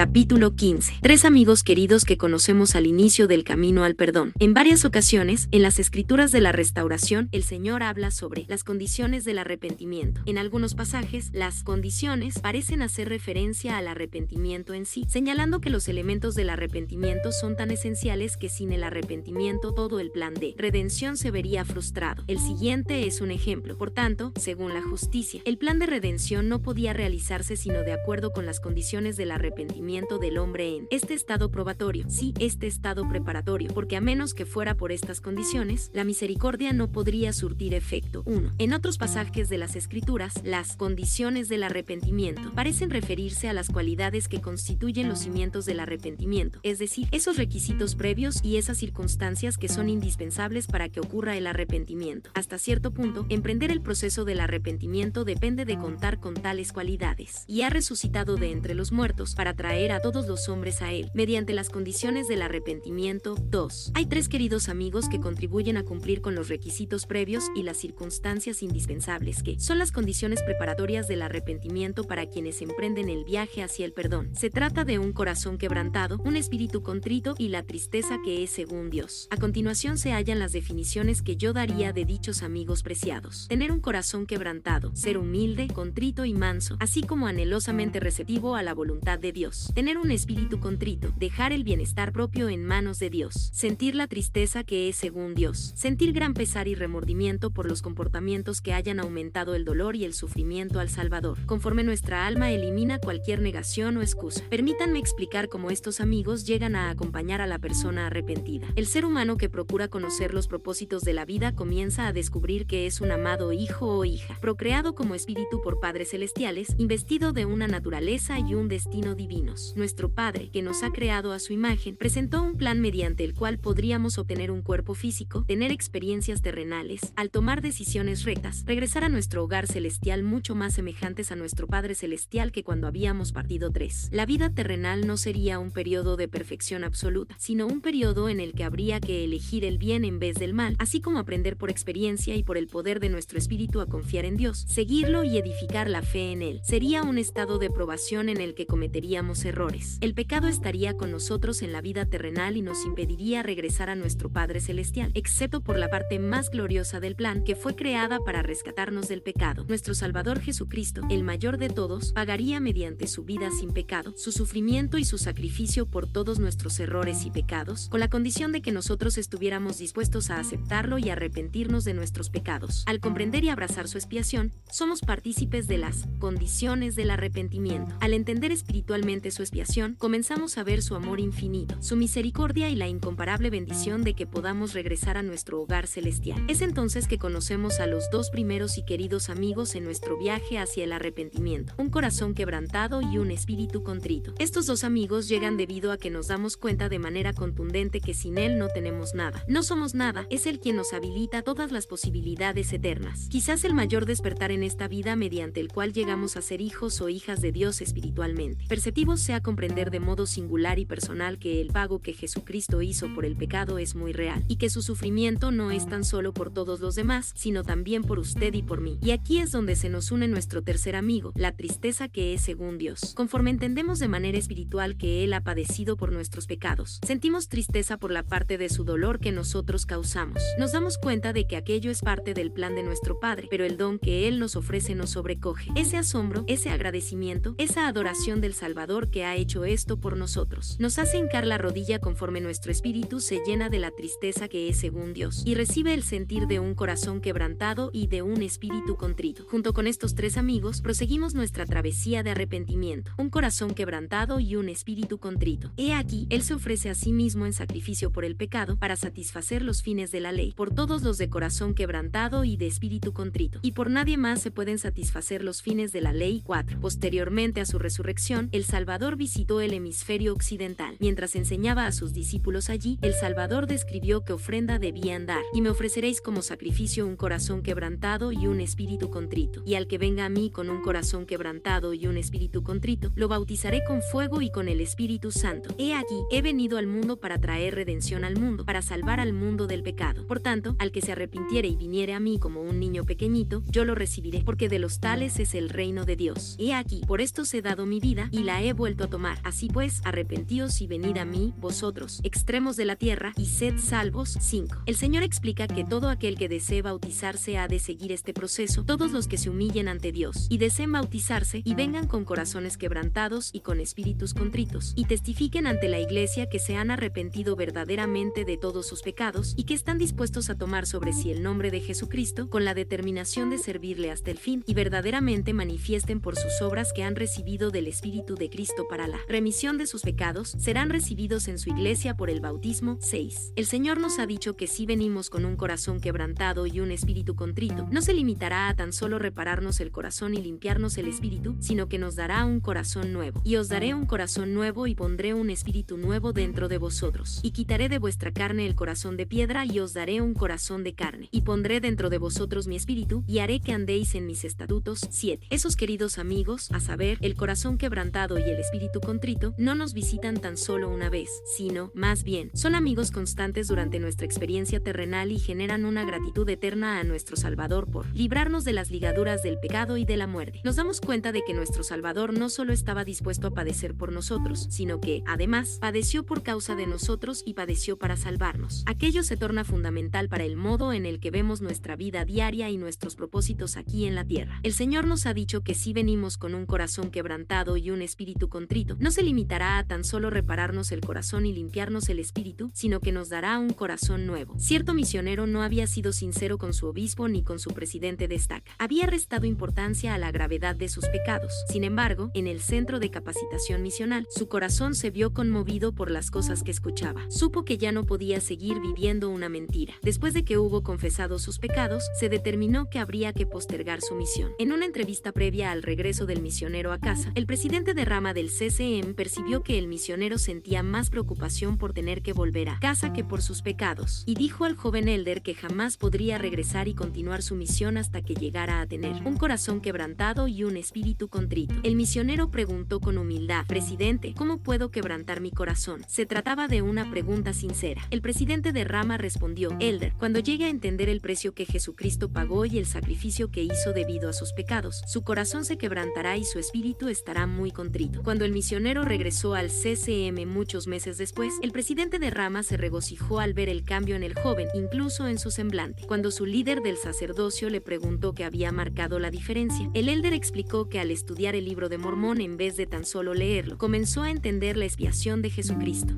Capítulo 15. Tres amigos queridos que conocemos al inicio del camino al perdón. En varias ocasiones, en las escrituras de la restauración, el Señor habla sobre las condiciones del arrepentimiento. En algunos pasajes, las condiciones parecen hacer referencia al arrepentimiento en sí, señalando que los elementos del arrepentimiento son tan esenciales que sin el arrepentimiento todo el plan de redención se vería frustrado. El siguiente es un ejemplo. Por tanto, según la justicia, el plan de redención no podía realizarse sino de acuerdo con las condiciones del arrepentimiento del hombre en este estado probatorio, sí, este estado preparatorio, porque a menos que fuera por estas condiciones, la misericordia no podría surtir efecto. 1. En otros pasajes de las Escrituras, las condiciones del arrepentimiento parecen referirse a las cualidades que constituyen los cimientos del arrepentimiento, es decir, esos requisitos previos y esas circunstancias que son indispensables para que ocurra el arrepentimiento. Hasta cierto punto, emprender el proceso del arrepentimiento depende de contar con tales cualidades. Y ha resucitado de entre los muertos para traer a todos los hombres a Él, mediante las condiciones del arrepentimiento. 2. Hay tres queridos amigos que contribuyen a cumplir con los requisitos previos y las circunstancias indispensables que son las condiciones preparatorias del arrepentimiento para quienes emprenden el viaje hacia el perdón. Se trata de un corazón quebrantado, un espíritu contrito y la tristeza que es según Dios. A continuación se hallan las definiciones que yo daría de dichos amigos preciados. Tener un corazón quebrantado, ser humilde, contrito y manso, así como anhelosamente receptivo a la voluntad de Dios tener un espíritu contrito, dejar el bienestar propio en manos de Dios, sentir la tristeza que es según Dios, sentir gran pesar y remordimiento por los comportamientos que hayan aumentado el dolor y el sufrimiento al Salvador, conforme nuestra alma elimina cualquier negación o excusa. Permítanme explicar cómo estos amigos llegan a acompañar a la persona arrepentida. El ser humano que procura conocer los propósitos de la vida comienza a descubrir que es un amado hijo o hija, procreado como espíritu por padres celestiales, investido de una naturaleza y un destino divino nuestro Padre, que nos ha creado a su imagen, presentó un plan mediante el cual podríamos obtener un cuerpo físico, tener experiencias terrenales, al tomar decisiones rectas, regresar a nuestro hogar celestial mucho más semejantes a nuestro Padre celestial que cuando habíamos partido tres. La vida terrenal no sería un periodo de perfección absoluta, sino un periodo en el que habría que elegir el bien en vez del mal, así como aprender por experiencia y por el poder de nuestro espíritu a confiar en Dios, seguirlo y edificar la fe en Él. Sería un estado de probación en el que cometeríamos errores. El pecado estaría con nosotros en la vida terrenal y nos impediría regresar a nuestro Padre Celestial, excepto por la parte más gloriosa del plan que fue creada para rescatarnos del pecado. Nuestro Salvador Jesucristo, el mayor de todos, pagaría mediante su vida sin pecado, su sufrimiento y su sacrificio por todos nuestros errores y pecados, con la condición de que nosotros estuviéramos dispuestos a aceptarlo y arrepentirnos de nuestros pecados. Al comprender y abrazar su expiación, somos partícipes de las condiciones del arrepentimiento. Al entender espiritualmente su expiación, comenzamos a ver su amor infinito, su misericordia y la incomparable bendición de que podamos regresar a nuestro hogar celestial. Es entonces que conocemos a los dos primeros y queridos amigos en nuestro viaje hacia el arrepentimiento, un corazón quebrantado y un espíritu contrito. Estos dos amigos llegan debido a que nos damos cuenta de manera contundente que sin Él no tenemos nada. No somos nada, es Él quien nos habilita todas las posibilidades eternas. Quizás el mayor despertar en esta vida mediante el cual llegamos a ser hijos o hijas de Dios espiritualmente. Perceptivos sea comprender de modo singular y personal que el pago que Jesucristo hizo por el pecado es muy real, y que su sufrimiento no es tan solo por todos los demás, sino también por usted y por mí. Y aquí es donde se nos une nuestro tercer amigo, la tristeza que es según Dios. Conforme entendemos de manera espiritual que Él ha padecido por nuestros pecados, sentimos tristeza por la parte de su dolor que nosotros causamos. Nos damos cuenta de que aquello es parte del plan de nuestro Padre, pero el don que Él nos ofrece nos sobrecoge. Ese asombro, ese agradecimiento, esa adoración del Salvador que ha hecho esto por nosotros. Nos hace hincar la rodilla conforme nuestro espíritu se llena de la tristeza que es según Dios, y recibe el sentir de un corazón quebrantado y de un espíritu contrito. Junto con estos tres amigos, proseguimos nuestra travesía de arrepentimiento, un corazón quebrantado y un espíritu contrito. He aquí, Él se ofrece a sí mismo en sacrificio por el pecado para satisfacer los fines de la ley, por todos los de corazón quebrantado y de espíritu contrito, y por nadie más se pueden satisfacer los fines de la ley 4. Posteriormente a su resurrección, el Salvador visitó el hemisferio occidental. Mientras enseñaba a sus discípulos allí, el Salvador describió qué ofrenda debían dar, y me ofreceréis como sacrificio un corazón quebrantado y un espíritu contrito. Y al que venga a mí con un corazón quebrantado y un espíritu contrito, lo bautizaré con fuego y con el Espíritu Santo. He aquí, he venido al mundo para traer redención al mundo, para salvar al mundo del pecado. Por tanto, al que se arrepintiere y viniere a mí como un niño pequeñito, yo lo recibiré, porque de los tales es el reino de Dios. He aquí, por esto he dado mi vida, y la he vuelto vuelto a tomar. Así pues, arrepentíos y venid a mí, vosotros, extremos de la tierra, y sed salvos. 5. El Señor explica que todo aquel que desee bautizarse ha de seguir este proceso, todos los que se humillen ante Dios y deseen bautizarse y vengan con corazones quebrantados y con espíritus contritos, y testifiquen ante la iglesia que se han arrepentido verdaderamente de todos sus pecados y que están dispuestos a tomar sobre sí el nombre de Jesucristo con la determinación de servirle hasta el fin y verdaderamente manifiesten por sus obras que han recibido del Espíritu de Cristo para la remisión de sus pecados, serán recibidos en su iglesia por el bautismo. 6. El Señor nos ha dicho que si venimos con un corazón quebrantado y un espíritu contrito, no se limitará a tan solo repararnos el corazón y limpiarnos el espíritu, sino que nos dará un corazón nuevo. Y os daré un corazón nuevo y pondré un espíritu nuevo dentro de vosotros. Y quitaré de vuestra carne el corazón de piedra y os daré un corazón de carne. Y pondré dentro de vosotros mi espíritu y haré que andéis en mis estatutos. 7. Esos queridos amigos, a saber, el corazón quebrantado y el espíritu contrito, no nos visitan tan solo una vez, sino, más bien, son amigos constantes durante nuestra experiencia terrenal y generan una gratitud eterna a nuestro Salvador por librarnos de las ligaduras del pecado y de la muerte. Nos damos cuenta de que nuestro Salvador no solo estaba dispuesto a padecer por nosotros, sino que, además, padeció por causa de nosotros y padeció para salvarnos. Aquello se torna fundamental para el modo en el que vemos nuestra vida diaria y nuestros propósitos aquí en la tierra. El Señor nos ha dicho que si venimos con un corazón quebrantado y un espíritu contrito, no se limitará a tan solo repararnos el corazón y limpiarnos el espíritu, sino que nos dará un corazón nuevo. Cierto misionero no había sido sincero con su obispo ni con su presidente de estaca. Había restado importancia a la gravedad de sus pecados. Sin embargo, en el centro de capacitación misional, su corazón se vio conmovido por las cosas que escuchaba. Supo que ya no podía seguir viviendo una mentira. Después de que hubo confesado sus pecados, se determinó que habría que postergar su misión. En una entrevista previa al regreso del misionero a casa, el presidente de rama del CCM percibió que el misionero sentía más preocupación por tener que volver a casa que por sus pecados, y dijo al joven Elder que jamás podría regresar y continuar su misión hasta que llegara a tener un corazón quebrantado y un espíritu contrito. El misionero preguntó con humildad, Presidente, ¿cómo puedo quebrantar mi corazón? Se trataba de una pregunta sincera. El presidente de Rama respondió, Elder, cuando llegue a entender el precio que Jesucristo pagó y el sacrificio que hizo debido a sus pecados, su corazón se quebrantará y su espíritu estará muy contrito. Cuando el misionero regresó al CCM muchos meses después, el presidente de Rama se regocijó al ver el cambio en el joven, incluso en su semblante. Cuando su líder del sacerdocio le preguntó qué había marcado la diferencia, el elder explicó que al estudiar el libro de Mormón en vez de tan solo leerlo, comenzó a entender la expiación de Jesucristo.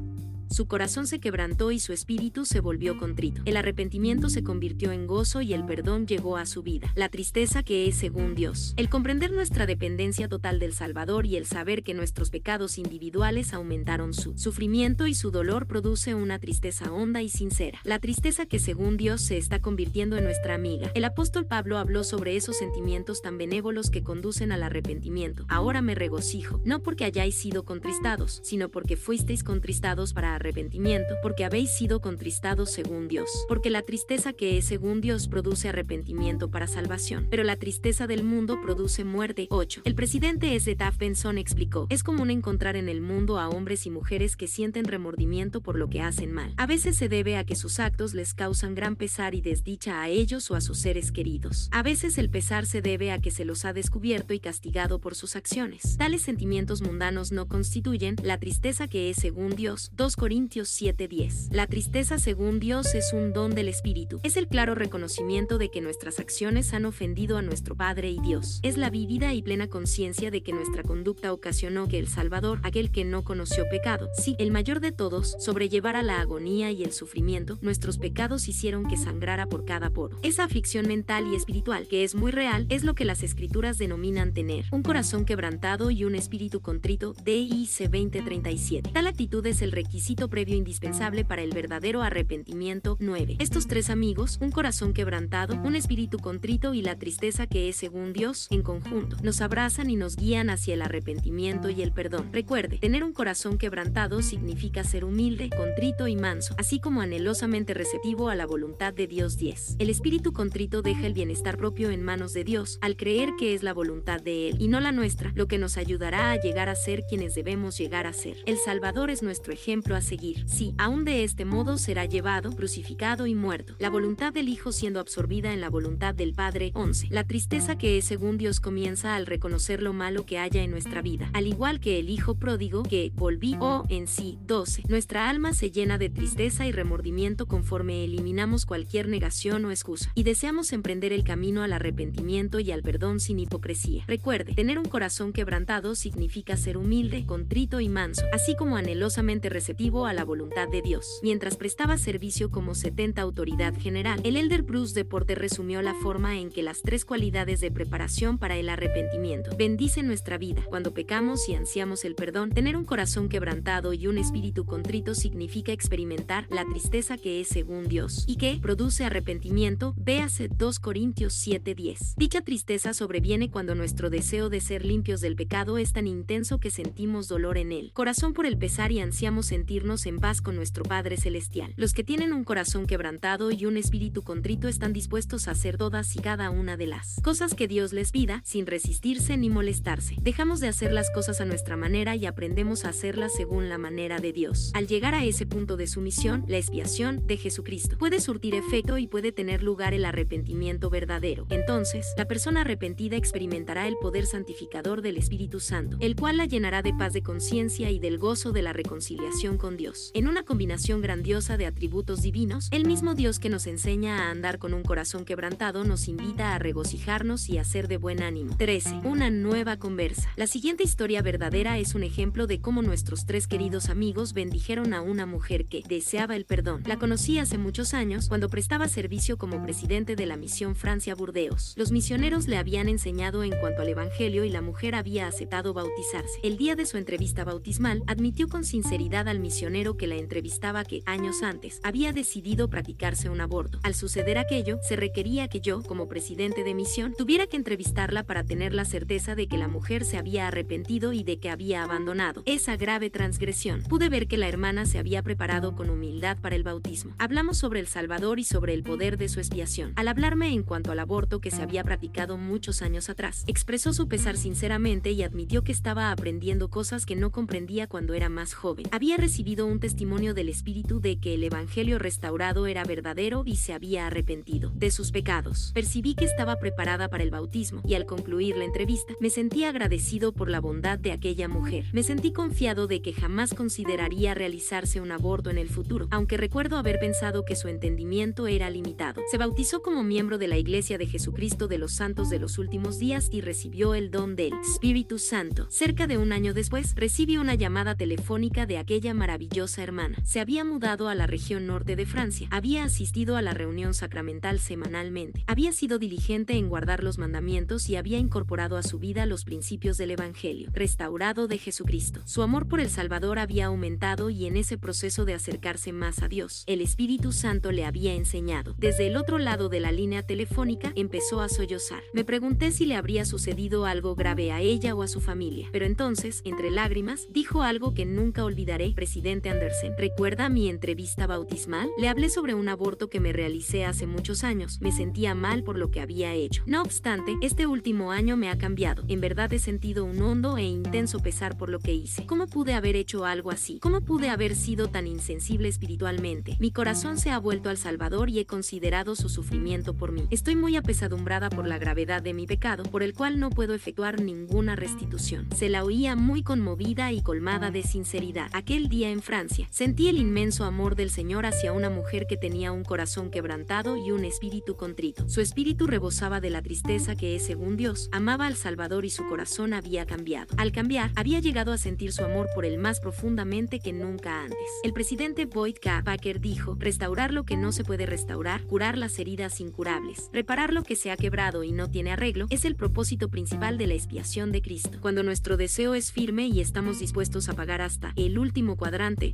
Su corazón se quebrantó y su espíritu se volvió contrito. El arrepentimiento se convirtió en gozo y el perdón llegó a su vida. La tristeza que es según Dios. El comprender nuestra dependencia total del Salvador y el saber que nuestros pecados individuales aumentaron su sufrimiento y su dolor produce una tristeza honda y sincera. La tristeza que según Dios se está convirtiendo en nuestra amiga. El apóstol Pablo habló sobre esos sentimientos tan benévolos que conducen al arrepentimiento. Ahora me regocijo, no porque hayáis sido contristados, sino porque fuisteis contristados para arrepentimiento, porque habéis sido contristados según Dios. Porque la tristeza que es según Dios produce arrepentimiento para salvación, pero la tristeza del mundo produce muerte. 8. El presidente S. Taft Benson explicó, es común encontrar en el mundo a hombres y mujeres que sienten remordimiento por lo que hacen mal. A veces se debe a que sus actos les causan gran pesar y desdicha a ellos o a sus seres queridos. A veces el pesar se debe a que se los ha descubierto y castigado por sus acciones. Tales sentimientos mundanos no constituyen la tristeza que es según Dios. 2 Corintios 7:10. La tristeza según Dios es un don del Espíritu. Es el claro reconocimiento de que nuestras acciones han ofendido a nuestro Padre y Dios. Es la vívida y plena conciencia de que nuestra conducta ocasionó que el Salvador, aquel que no conoció pecado, sí, el mayor de todos, sobrellevara la agonía y el sufrimiento, nuestros pecados hicieron que sangrara por cada poro. Esa aflicción mental y espiritual, que es muy real, es lo que las escrituras denominan tener un corazón quebrantado y un espíritu contrito, DIC 2037. Tal actitud es el requisito previo indispensable para el verdadero arrepentimiento. 9. Estos tres amigos, un corazón quebrantado, un espíritu contrito y la tristeza que es según Dios, en conjunto, nos abrazan y nos guían hacia el arrepentimiento y el perdón. Recuerde, tener un corazón quebrantado significa ser humilde, contrito y manso, así como anhelosamente receptivo a la voluntad de Dios 10. El espíritu contrito deja el bienestar propio en manos de Dios, al creer que es la voluntad de Él y no la nuestra, lo que nos ayudará a llegar a ser quienes debemos llegar a ser. El Salvador es nuestro ejemplo seguir. Sí, aún de este modo será llevado, crucificado y muerto. La voluntad del Hijo siendo absorbida en la voluntad del Padre. 11. La tristeza que es según Dios comienza al reconocer lo malo que haya en nuestra vida, al igual que el Hijo pródigo que volví o en sí. 12. Nuestra alma se llena de tristeza y remordimiento conforme eliminamos cualquier negación o excusa y deseamos emprender el camino al arrepentimiento y al perdón sin hipocresía. Recuerde, tener un corazón quebrantado significa ser humilde, contrito y manso, así como anhelosamente receptivo a la voluntad de Dios. Mientras prestaba servicio como 70 autoridad general, el elder Bruce de Porter resumió la forma en que las tres cualidades de preparación para el arrepentimiento bendicen nuestra vida. Cuando pecamos y ansiamos el perdón, tener un corazón quebrantado y un espíritu contrito significa experimentar la tristeza que es según Dios y que produce arrepentimiento. Véase 2 Corintios 7:10. Dicha tristeza sobreviene cuando nuestro deseo de ser limpios del pecado es tan intenso que sentimos dolor en él. Corazón por el pesar y ansiamos en paz con nuestro Padre Celestial. Los que tienen un corazón quebrantado y un espíritu contrito están dispuestos a hacer todas y cada una de las cosas que Dios les pida, sin resistirse ni molestarse. Dejamos de hacer las cosas a nuestra manera y aprendemos a hacerlas según la manera de Dios. Al llegar a ese punto de sumisión, la expiación de Jesucristo puede surtir efecto y puede tener lugar el arrepentimiento verdadero. Entonces, la persona arrepentida experimentará el poder santificador del Espíritu Santo, el cual la llenará de paz de conciencia y del gozo de la reconciliación con Dios. En una combinación grandiosa de atributos divinos, el mismo Dios que nos enseña a andar con un corazón quebrantado nos invita a regocijarnos y a ser de buen ánimo. 13. Una nueva conversa. La siguiente historia verdadera es un ejemplo de cómo nuestros tres queridos amigos bendijeron a una mujer que deseaba el perdón. La conocí hace muchos años cuando prestaba servicio como presidente de la misión Francia Burdeos. Los misioneros le habían enseñado en cuanto al Evangelio y la mujer había aceptado bautizarse. El día de su entrevista bautismal, admitió con sinceridad al misionero que la entrevistaba que, años antes, había decidido practicarse un aborto. Al suceder aquello, se requería que yo, como presidente de misión, tuviera que entrevistarla para tener la certeza de que la mujer se había arrepentido y de que había abandonado esa grave transgresión. Pude ver que la hermana se había preparado con humildad para el bautismo. Hablamos sobre el Salvador y sobre el poder de su expiación. Al hablarme en cuanto al aborto que se había practicado muchos años atrás, expresó su pesar sinceramente y admitió que estaba aprendiendo cosas que no comprendía cuando era más joven. Había recibido un testimonio del Espíritu de que el Evangelio restaurado era verdadero y se había arrepentido de sus pecados. Percibí que estaba preparada para el bautismo y al concluir la entrevista me sentí agradecido por la bondad de aquella mujer. Me sentí confiado de que jamás consideraría realizarse un aborto en el futuro, aunque recuerdo haber pensado que su entendimiento era limitado. Se bautizó como miembro de la Iglesia de Jesucristo de los Santos de los Últimos Días y recibió el don del Espíritu Santo. Cerca de un año después, recibí una llamada telefónica de aquella maravillosa hermana. Se había mudado a la región norte de Francia, había asistido a la reunión sacramental semanalmente, había sido diligente en guardar los mandamientos y había incorporado a su vida los principios del Evangelio, restaurado de Jesucristo. Su amor por el Salvador había aumentado y en ese proceso de acercarse más a Dios, el Espíritu Santo le había enseñado. Desde el otro lado de la línea telefónica empezó a sollozar. Me pregunté si le habría sucedido algo grave a ella o a su familia, pero entonces, entre lágrimas, dijo algo que nunca olvidaré, presidente Andersen. ¿Recuerda mi entrevista bautismal? Le hablé sobre un aborto que me realicé hace muchos años. Me sentía mal por lo que había hecho. No obstante, este último año me ha cambiado. En verdad he sentido un hondo e intenso pesar por lo que hice. ¿Cómo pude haber hecho algo así? ¿Cómo pude haber sido tan insensible espiritualmente? Mi corazón se ha vuelto al Salvador y he considerado su sufrimiento por mí. Estoy muy apesadumbrada por la gravedad de mi pecado, por el cual no puedo efectuar ninguna restitución. Se la oía muy conmovida y colmada de sinceridad. Aquel día en Francia, sentí el inmenso amor del Señor hacia una mujer que tenía un corazón quebrantado y un espíritu contrito. Su espíritu rebosaba de la tristeza que es según Dios. Amaba al Salvador y su corazón había cambiado. Al cambiar, había llegado a sentir su amor por él más profundamente que nunca antes. El presidente Boyd K. Packer dijo, restaurar lo que no se puede restaurar, curar las heridas incurables, reparar lo que se ha quebrado y no tiene arreglo, es el propósito principal de la expiación de Cristo. Cuando nuestro deseo es firme y estamos dispuestos a pagar hasta el último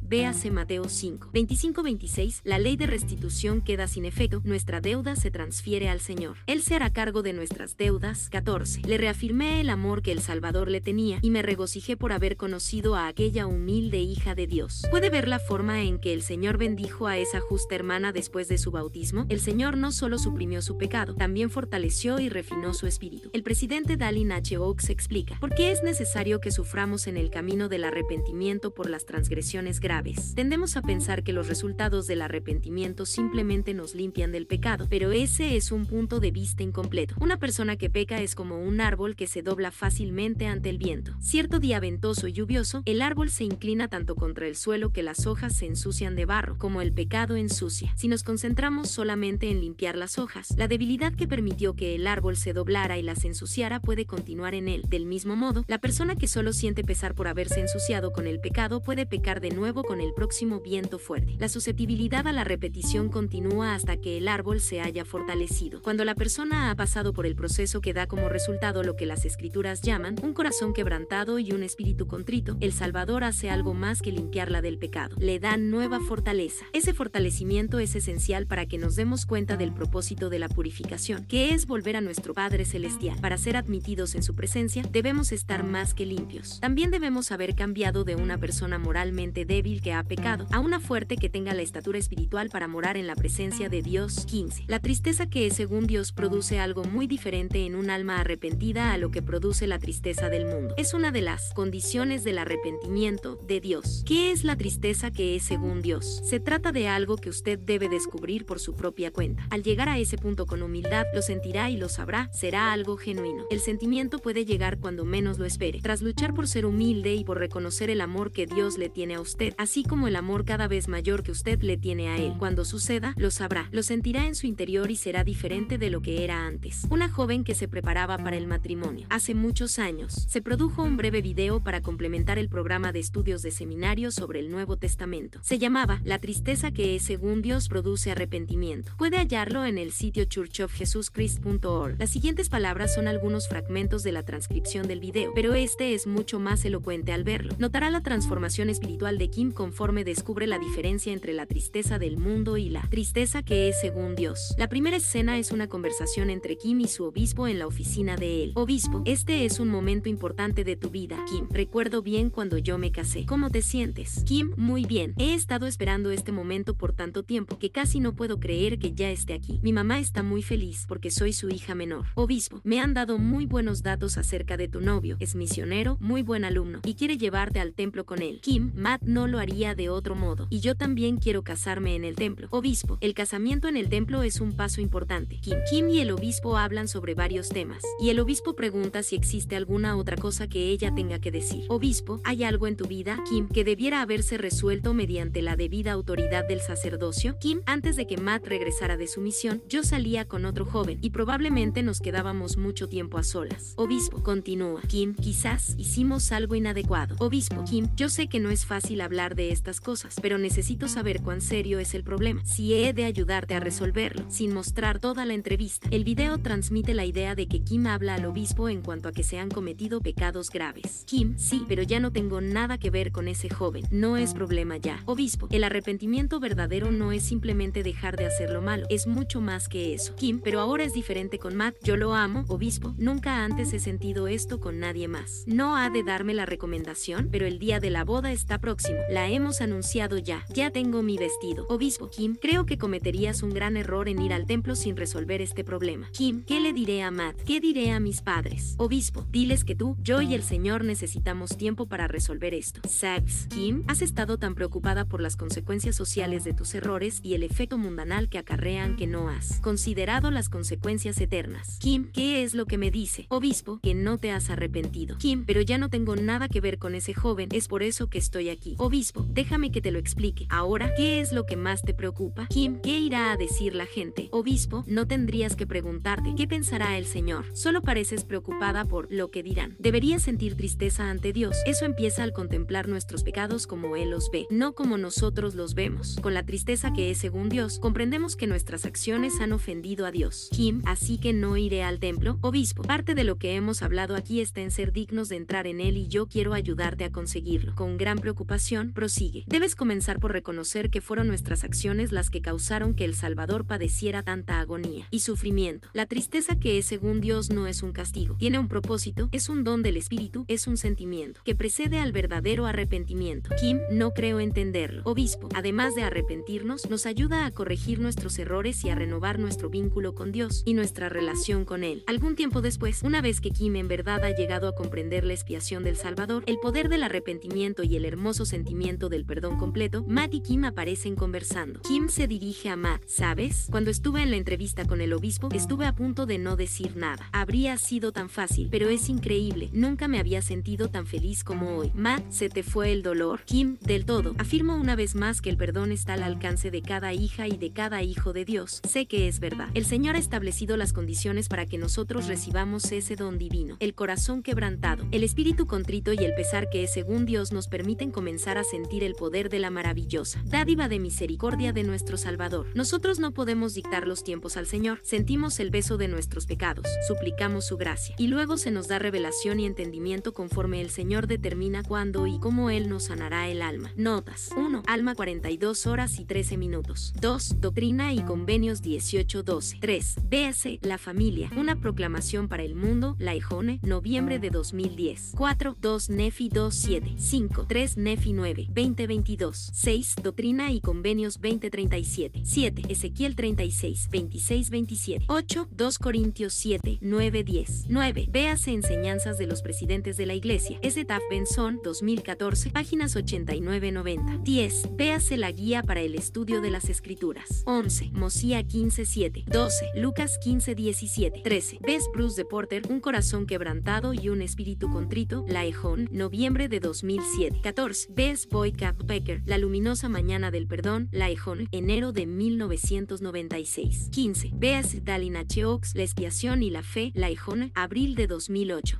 véase Mateo 5. 25-26, la ley de restitución queda sin efecto, nuestra deuda se transfiere al Señor. Él se hará cargo de nuestras deudas. 14. Le reafirmé el amor que el Salvador le tenía y me regocijé por haber conocido a aquella humilde hija de Dios. ¿Puede ver la forma en que el Señor bendijo a esa justa hermana después de su bautismo? El Señor no solo suprimió su pecado, también fortaleció y refinó su espíritu. El presidente Dallin H. Oaks explica, ¿por qué es necesario que suframos en el camino del arrepentimiento por las transgresiones graves. Tendemos a pensar que los resultados del arrepentimiento simplemente nos limpian del pecado, pero ese es un punto de vista incompleto. Una persona que peca es como un árbol que se dobla fácilmente ante el viento. Cierto día ventoso y lluvioso, el árbol se inclina tanto contra el suelo que las hojas se ensucian de barro, como el pecado ensucia. Si nos concentramos solamente en limpiar las hojas, la debilidad que permitió que el árbol se doblara y las ensuciara puede continuar en él. Del mismo modo, la persona que solo siente pesar por haberse ensuciado con el pecado puede pecar de nuevo con el próximo viento fuerte. La susceptibilidad a la repetición continúa hasta que el árbol se haya fortalecido. Cuando la persona ha pasado por el proceso que da como resultado lo que las escrituras llaman un corazón quebrantado y un espíritu contrito, el Salvador hace algo más que limpiarla del pecado. Le da nueva fortaleza. Ese fortalecimiento es esencial para que nos demos cuenta del propósito de la purificación, que es volver a nuestro Padre Celestial. Para ser admitidos en su presencia, debemos estar más que limpios. También debemos haber cambiado de una persona moralmente débil que ha pecado a una fuerte que tenga la estatura espiritual para morar en la presencia de Dios. 15. La tristeza que es según Dios produce algo muy diferente en un alma arrepentida a lo que produce la tristeza del mundo. Es una de las condiciones del arrepentimiento de Dios. ¿Qué es la tristeza que es según Dios? Se trata de algo que usted debe descubrir por su propia cuenta. Al llegar a ese punto con humildad, lo sentirá y lo sabrá, será algo genuino. El sentimiento puede llegar cuando menos lo espere. Tras luchar por ser humilde y por reconocer el amor que Dios le tiene a usted, así como el amor cada vez mayor que usted le tiene a él. Cuando suceda, lo sabrá, lo sentirá en su interior y será diferente de lo que era antes. Una joven que se preparaba para el matrimonio. Hace muchos años, se produjo un breve video para complementar el programa de estudios de seminario sobre el Nuevo Testamento. Se llamaba La tristeza que es según Dios produce arrepentimiento. Puede hallarlo en el sitio churchofjesuschrist.org. Las siguientes palabras son algunos fragmentos de la transcripción del video, pero este es mucho más elocuente al verlo. Notará la transformación espiritual de Kim conforme descubre la diferencia entre la tristeza del mundo y la tristeza que es según Dios. La primera escena es una conversación entre Kim y su obispo en la oficina de él. Obispo, este es un momento importante de tu vida. Kim, recuerdo bien cuando yo me casé. ¿Cómo te sientes? Kim, muy bien. He estado esperando este momento por tanto tiempo que casi no puedo creer que ya esté aquí. Mi mamá está muy feliz porque soy su hija menor. Obispo, me han dado muy buenos datos acerca de tu novio. Es misionero, muy buen alumno y quiere llevarte al templo con él. Kim, Matt no lo haría de otro modo. Y yo también quiero casarme en el templo. Obispo, el casamiento en el templo es un paso importante. Kim, Kim y el obispo hablan sobre varios temas. Y el obispo pregunta si existe alguna otra cosa que ella tenga que decir. Obispo, ¿hay algo en tu vida, Kim, que debiera haberse resuelto mediante la debida autoridad del sacerdocio? Kim, antes de que Matt regresara de su misión, yo salía con otro joven y probablemente nos quedábamos mucho tiempo a solas. Obispo, continúa. Kim, quizás hicimos algo inadecuado. Obispo, Kim, yo sé que no es fácil hablar de estas cosas, pero necesito saber cuán serio es el problema. Si he de ayudarte a resolverlo, sin mostrar toda la entrevista. El video transmite la idea de que Kim habla al obispo en cuanto a que se han cometido pecados graves. Kim, sí, pero ya no tengo nada que ver con ese joven. No es problema ya. Obispo, el arrepentimiento verdadero no es simplemente dejar de hacer lo malo, es mucho más que eso. Kim, pero ahora es diferente con Matt. Yo lo amo, obispo. Nunca antes he sentido esto con nadie más. No ha de darme la recomendación, pero el día de la boda está próximo. La hemos anunciado ya. Ya tengo mi vestido. Obispo, Kim, creo que cometerías un gran error en ir al templo sin resolver este problema. Kim, ¿qué le diré a Matt? ¿Qué diré a mis padres? Obispo, diles que tú, yo y el Señor necesitamos tiempo para resolver esto. Sax, Kim, has estado tan preocupada por las consecuencias sociales de tus errores y el efecto mundanal que acarrean que no has considerado las consecuencias eternas. Kim, ¿qué es lo que me dice? Obispo, que no te has arrepentido. Kim, pero ya no tengo nada que ver con ese joven, es por eso que estoy aquí. Obispo, déjame que te lo explique. Ahora, ¿qué es lo que más te preocupa? Kim, ¿qué irá a decir la gente? Obispo, no tendrías que preguntarte qué pensará el Señor. Solo pareces preocupada por lo que dirán. Deberías sentir tristeza ante Dios. Eso empieza al contemplar nuestros pecados como Él los ve, no como nosotros los vemos. Con la tristeza que es según Dios, comprendemos que nuestras acciones han ofendido a Dios. Kim, así que no iré al templo. Obispo, parte de lo que hemos hablado aquí está en ser dignos de entrar en Él y yo quiero ayudarte a conseguirlo. Con gran preocupación, prosigue. Debes comenzar por reconocer que fueron nuestras acciones las que causaron que el Salvador padeciera tanta agonía y sufrimiento. La tristeza que es según Dios no es un castigo, tiene un propósito, es un don del Espíritu, es un sentimiento que precede al verdadero arrepentimiento. Kim, no creo entenderlo. Obispo, además de arrepentirnos, nos ayuda a corregir nuestros errores y a renovar nuestro vínculo con Dios y nuestra relación con Él. Algún tiempo después, una vez que Kim en verdad ha llegado a comprender la expiación del Salvador, el poder del arrepentimiento y el hermoso sentimiento del perdón completo, Matt y Kim aparecen conversando. Kim se dirige a Matt, ¿sabes? Cuando estuve en la entrevista con el obispo, estuve a punto de no decir nada. Habría sido tan fácil, pero es increíble. Nunca me había sentido tan feliz como hoy. Matt, se te fue el dolor. Kim, del todo. Afirmo una vez más que el perdón está al alcance de cada hija y de cada hijo de Dios. Sé que es verdad. El Señor ha establecido las condiciones para que nosotros recibamos ese don divino. El corazón quebrantado, el espíritu contrito y el pesar que según Dios nos permiten comenzar a sentir el poder de la maravillosa dádiva de misericordia de nuestro Salvador. Nosotros no podemos dictar los tiempos al Señor. Sentimos el beso de nuestros pecados, suplicamos su gracia y luego se nos da revelación y entendimiento conforme el Señor determina cuándo y cómo Él nos sanará el alma. Notas. 1. Alma 42 horas y 13 minutos. 2. Doctrina y convenios 18-12. 3. Véase La familia. Una proclamación para el mundo. La Ejone. Noviembre de 2010. 4. 2. Nefi 2.7. 5. 3. Nefi 9. 2022. 6. Doctrina y convenios 2037. 7. Ezequiel 36. 26-27. 8. 2 Corintios 7. 9-10. 9. Véase enseñanzas de los presidentes de la iglesia. S. Taf Benson 2014. Páginas 89-90. 10. Véase la guía para el estudio de las escrituras. 11. Mosía 15-7. 12. Lucas 15-17. 13. Ves Bruce de Porter, Un corazón quebrantado y un espíritu contrito. La Ejón, noviembre de 2007. 14. Ves Boy Cap Becker, La luminosa mañana del perdón. La Ejón, enero de 1996. 15. Veas Dalina Cheox, La expiación y la fe. La Ejón, abril de 2008.